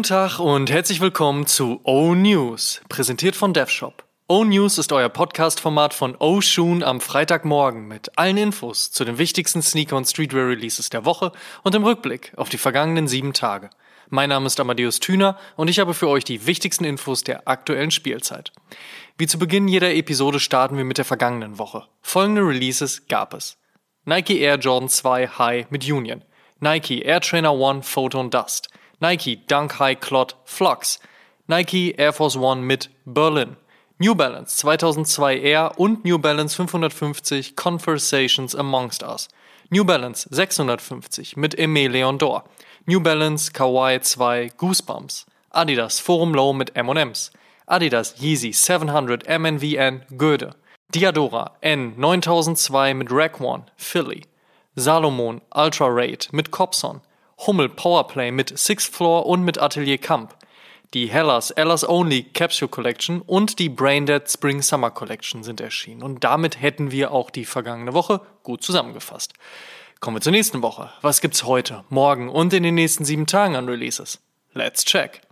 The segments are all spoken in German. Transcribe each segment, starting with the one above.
Guten Tag und herzlich willkommen zu O News, präsentiert von DevShop. O News ist euer Podcast-Format von O Shoon am Freitagmorgen mit allen Infos zu den wichtigsten Sneaker- und Streetwear-Releases der Woche und im Rückblick auf die vergangenen sieben Tage. Mein Name ist Amadeus Thüner und ich habe für euch die wichtigsten Infos der aktuellen Spielzeit. Wie zu Beginn jeder Episode starten wir mit der vergangenen Woche. Folgende Releases gab es. Nike Air Jordan 2 High mit Union, Nike Air Trainer One Photon Dust, Nike Dunk High Clot Flux, Nike Air Force One mit Berlin, New Balance 2002 Air und New Balance 550 Conversations Amongst Us, New Balance 650 mit Aimé Leon Dor, New Balance Kawaii 2 Goosebumps, Adidas Forum Low mit M&M's, Adidas Yeezy 700 MNVN Goethe, Diadora N 9002 mit Rack One Philly, Salomon Ultra Raid mit Copson, Hummel Powerplay mit Sixth Floor und mit Atelier Camp, die Hellas Ellas Only Capsule Collection und die Braindead Spring Summer Collection sind erschienen. Und damit hätten wir auch die vergangene Woche gut zusammengefasst. Kommen wir zur nächsten Woche. Was gibt's heute, morgen und in den nächsten sieben Tagen an Releases? Let's check.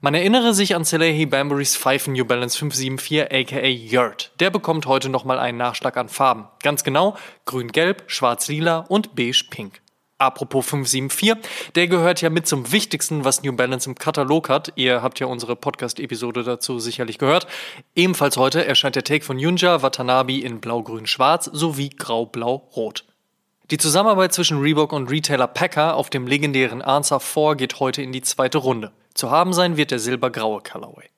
Man erinnere sich an Salehi Bamburys Pfeifen New Balance 574 aka Yurt. Der bekommt heute nochmal einen Nachschlag an Farben. Ganz genau grün-gelb, schwarz-lila und beige-pink. Apropos 574, der gehört ja mit zum wichtigsten, was New Balance im Katalog hat. Ihr habt ja unsere Podcast-Episode dazu sicherlich gehört. Ebenfalls heute erscheint der Take von Yunja Watanabe in blau-grün-schwarz sowie grau-blau-rot. Die Zusammenarbeit zwischen Reebok und Retailer Packer auf dem legendären Answer 4 geht heute in die zweite Runde. Zu haben sein wird der silbergraue Colorway.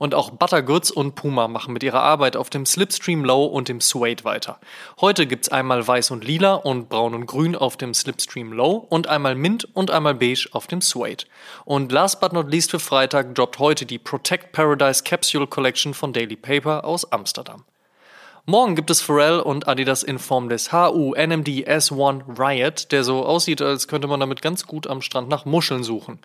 Und auch Buttergoods und Puma machen mit ihrer Arbeit auf dem Slipstream Low und dem Suede weiter. Heute gibt's einmal weiß und lila und braun und grün auf dem Slipstream Low und einmal mint und einmal beige auf dem Suede. Und last but not least für Freitag droppt heute die Protect Paradise Capsule Collection von Daily Paper aus Amsterdam. Morgen gibt es Pharrell und Adidas in Form des HU NMD S1 Riot, der so aussieht, als könnte man damit ganz gut am Strand nach Muscheln suchen.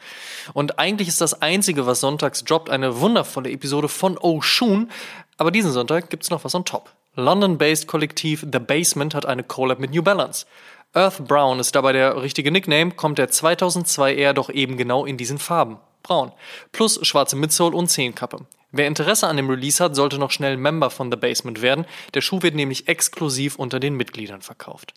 Und eigentlich ist das einzige, was sonntags droppt, eine wundervolle Episode von Oshun, aber diesen Sonntag gibt's noch was on top. London-based Kollektiv The Basement hat eine Collab mit New Balance. Earth Brown ist dabei der richtige Nickname, kommt der 2002 eher doch eben genau in diesen Farben. Braun. Plus schwarze Midsole und Zehenkappe. Wer Interesse an dem Release hat, sollte noch schnell Member von The Basement werden. Der Schuh wird nämlich exklusiv unter den Mitgliedern verkauft.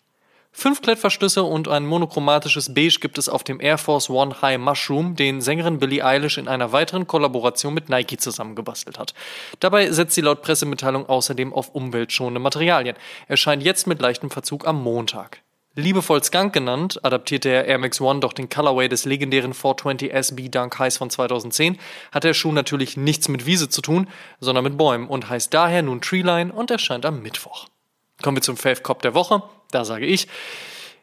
Fünf Klettverschlüsse und ein monochromatisches Beige gibt es auf dem Air Force One High Mushroom, den Sängerin Billie Eilish in einer weiteren Kollaboration mit Nike zusammengebastelt hat. Dabei setzt sie laut Pressemitteilung außerdem auf umweltschonende Materialien. Erscheint jetzt mit leichtem Verzug am Montag. Liebevoll Skunk genannt, adaptiert der Air Max One doch den Colorway des legendären 420 SB Dunk Highs von 2010, hat der Schuh natürlich nichts mit Wiese zu tun, sondern mit Bäumen und heißt daher nun Treeline und erscheint am Mittwoch. Kommen wir zum Fave Cop der Woche. Da sage ich,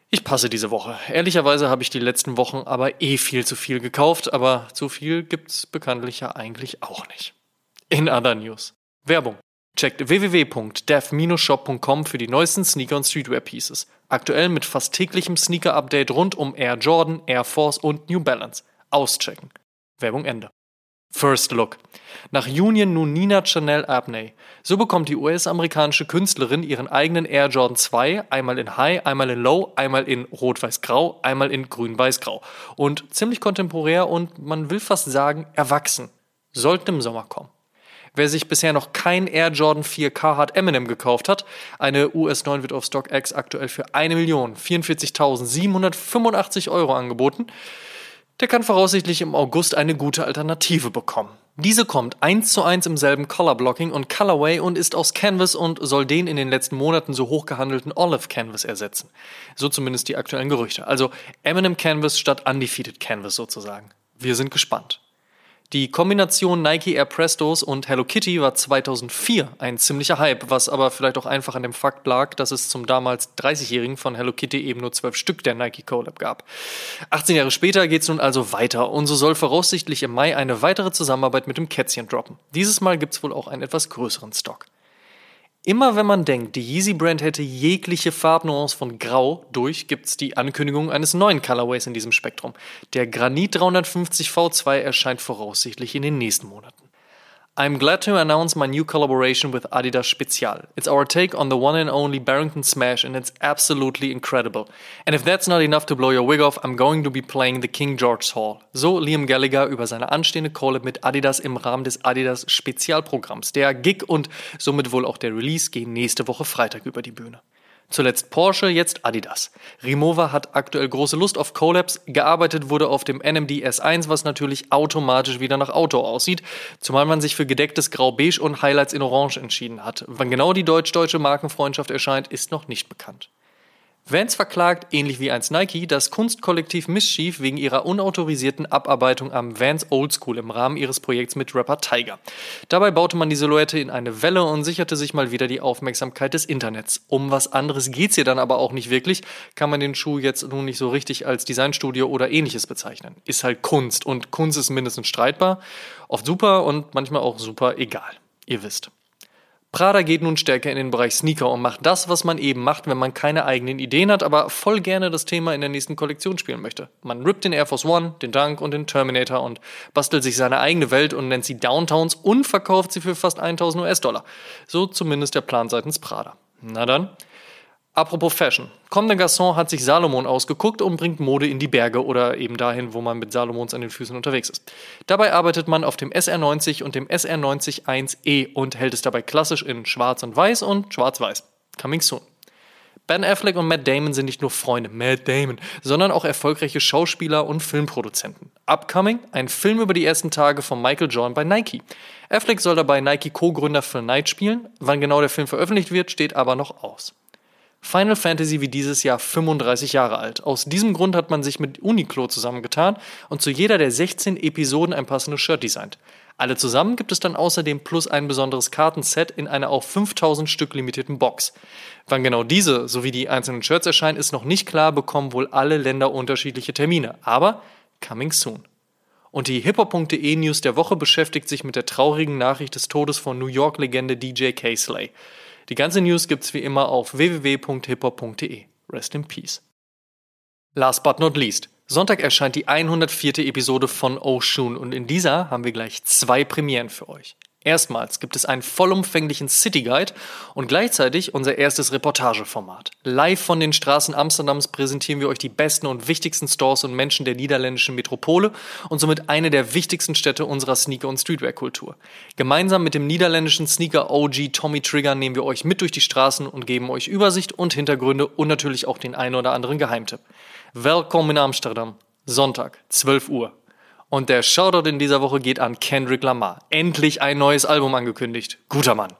ich passe diese Woche. Ehrlicherweise habe ich die letzten Wochen aber eh viel zu viel gekauft, aber zu viel gibt's bekanntlich ja eigentlich auch nicht. In other news. Werbung. Checkt www.dev-shop.com für die neuesten Sneaker und Streetwear Pieces. Aktuell mit fast täglichem Sneaker-Update rund um Air Jordan, Air Force und New Balance. Auschecken. Werbung Ende. First Look. Nach Union nun Nina Chanel Abney. So bekommt die US-amerikanische Künstlerin ihren eigenen Air Jordan 2, einmal in High, einmal in Low, einmal in Rot-Weiß-Grau, einmal in Grün-Weiß-Grau. Und ziemlich kontemporär und man will fast sagen erwachsen. Sollten im Sommer kommen. Wer sich bisher noch kein Air Jordan 4 Carhartt Eminem gekauft hat, eine US 9 wird auf StockX aktuell für 1.044.785 Euro angeboten, der kann voraussichtlich im August eine gute Alternative bekommen. Diese kommt eins zu eins im selben Color Blocking und Colorway und ist aus Canvas und soll den in den letzten Monaten so hoch gehandelten Olive Canvas ersetzen. So zumindest die aktuellen Gerüchte. Also Eminem Canvas statt Undefeated Canvas sozusagen. Wir sind gespannt. Die Kombination Nike Air Prestos und Hello Kitty war 2004 ein ziemlicher Hype, was aber vielleicht auch einfach an dem Fakt lag, dass es zum damals 30-Jährigen von Hello Kitty eben nur 12 Stück der Nike Collab gab. 18 Jahre später geht's nun also weiter und so soll voraussichtlich im Mai eine weitere Zusammenarbeit mit dem Kätzchen droppen. Dieses Mal gibt's wohl auch einen etwas größeren Stock. Immer wenn man denkt, die Yeezy Brand hätte jegliche Farbnuance von Grau durch, gibt's die Ankündigung eines neuen Colorways in diesem Spektrum. Der Granit 350 V2 erscheint voraussichtlich in den nächsten Monaten. I'm glad to announce my new collaboration with Adidas Spezial. It's our take on the one and only Barrington Smash, and it's absolutely incredible. And if that's not enough to blow your wig off, I'm going to be playing the King George's Hall. So Liam Gallagher über seine anstehende Collab mit Adidas im Rahmen des Adidas Spezialprogramms. Der Gig und somit wohl auch der Release gehen nächste Woche Freitag über die Bühne. Zuletzt Porsche, jetzt Adidas. Rimowa hat aktuell große Lust auf Collabs. Gearbeitet wurde auf dem NMD S1, was natürlich automatisch wieder nach Auto aussieht, zumal man sich für gedecktes Grau-Beige und Highlights in Orange entschieden hat. Wann genau die deutsch-deutsche Markenfreundschaft erscheint, ist noch nicht bekannt. Vans verklagt, ähnlich wie eins Nike, das Kunstkollektiv Mischief wegen ihrer unautorisierten Abarbeitung am Vans Old School im Rahmen ihres Projekts mit Rapper Tiger. Dabei baute man die Silhouette in eine Welle und sicherte sich mal wieder die Aufmerksamkeit des Internets. Um was anderes geht's hier dann aber auch nicht wirklich, kann man den Schuh jetzt nun nicht so richtig als Designstudio oder ähnliches bezeichnen. Ist halt Kunst und Kunst ist mindestens streitbar, oft super und manchmal auch super egal. Ihr wisst. Prada geht nun stärker in den Bereich Sneaker und macht das, was man eben macht, wenn man keine eigenen Ideen hat, aber voll gerne das Thema in der nächsten Kollektion spielen möchte. Man rippt den Air Force One, den Dunk und den Terminator und bastelt sich seine eigene Welt und nennt sie Downtowns und verkauft sie für fast 1000 US-Dollar. So zumindest der Plan seitens Prada. Na dann, Apropos Fashion. Comme des Garçons hat sich Salomon ausgeguckt und bringt Mode in die Berge oder eben dahin, wo man mit Salomons an den Füßen unterwegs ist. Dabei arbeitet man auf dem SR90 und dem SR90 1E und hält es dabei klassisch in Schwarz und Weiß und Schwarz-Weiß. Coming soon. Ben Affleck und Matt Damon sind nicht nur Freunde, Matt Damon, sondern auch erfolgreiche Schauspieler und Filmproduzenten. Upcoming, ein Film über die ersten Tage von Michael Jordan bei Nike. Affleck soll dabei Nike Co-Gründer Phil Knight spielen. Wann genau der Film veröffentlicht wird, steht aber noch aus. Final Fantasy wie dieses Jahr 35 Jahre alt. Aus diesem Grund hat man sich mit Uniqlo zusammengetan und zu jeder der 16 Episoden ein passendes Shirt designt. Alle zusammen gibt es dann außerdem plus ein besonderes Kartenset in einer auf 5000 Stück limitierten Box. Wann genau diese sowie die einzelnen Shirts erscheinen, ist noch nicht klar, bekommen wohl alle Länder unterschiedliche Termine. Aber coming soon. Und die hiphop.de News der Woche beschäftigt sich mit der traurigen Nachricht des Todes von New York-Legende DJ K-Slay. Die ganze News gibt's wie immer auf www.hiphop.de. Rest in Peace. Last but not least. Sonntag erscheint die 104. Episode von Oshun und in dieser haben wir gleich zwei Premieren für euch. Erstmals gibt es einen vollumfänglichen City Guide und gleichzeitig unser erstes Reportageformat. Live von den Straßen Amsterdams präsentieren wir euch die besten und wichtigsten Stores und Menschen der niederländischen Metropole und somit eine der wichtigsten Städte unserer Sneaker- und Streetwear-Kultur. Gemeinsam mit dem niederländischen Sneaker-OG Tommy Trigger nehmen wir euch mit durch die Straßen und geben euch Übersicht und Hintergründe und natürlich auch den einen oder anderen Geheimtipp. Willkommen in Amsterdam. Sonntag, 12 Uhr. Und der Shoutout in dieser Woche geht an Kendrick Lamar. Endlich ein neues Album angekündigt. Guter Mann.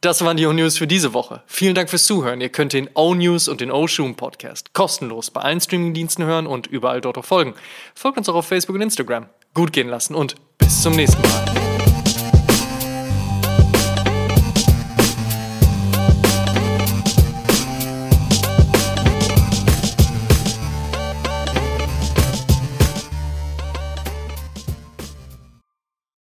Das waren die O-News für diese Woche. Vielen Dank fürs Zuhören. Ihr könnt den O-News und den O-Shoom Podcast kostenlos bei allen Streamingdiensten hören und überall dort auch folgen. Folgt uns auch auf Facebook und Instagram. Gut gehen lassen und bis zum nächsten Mal.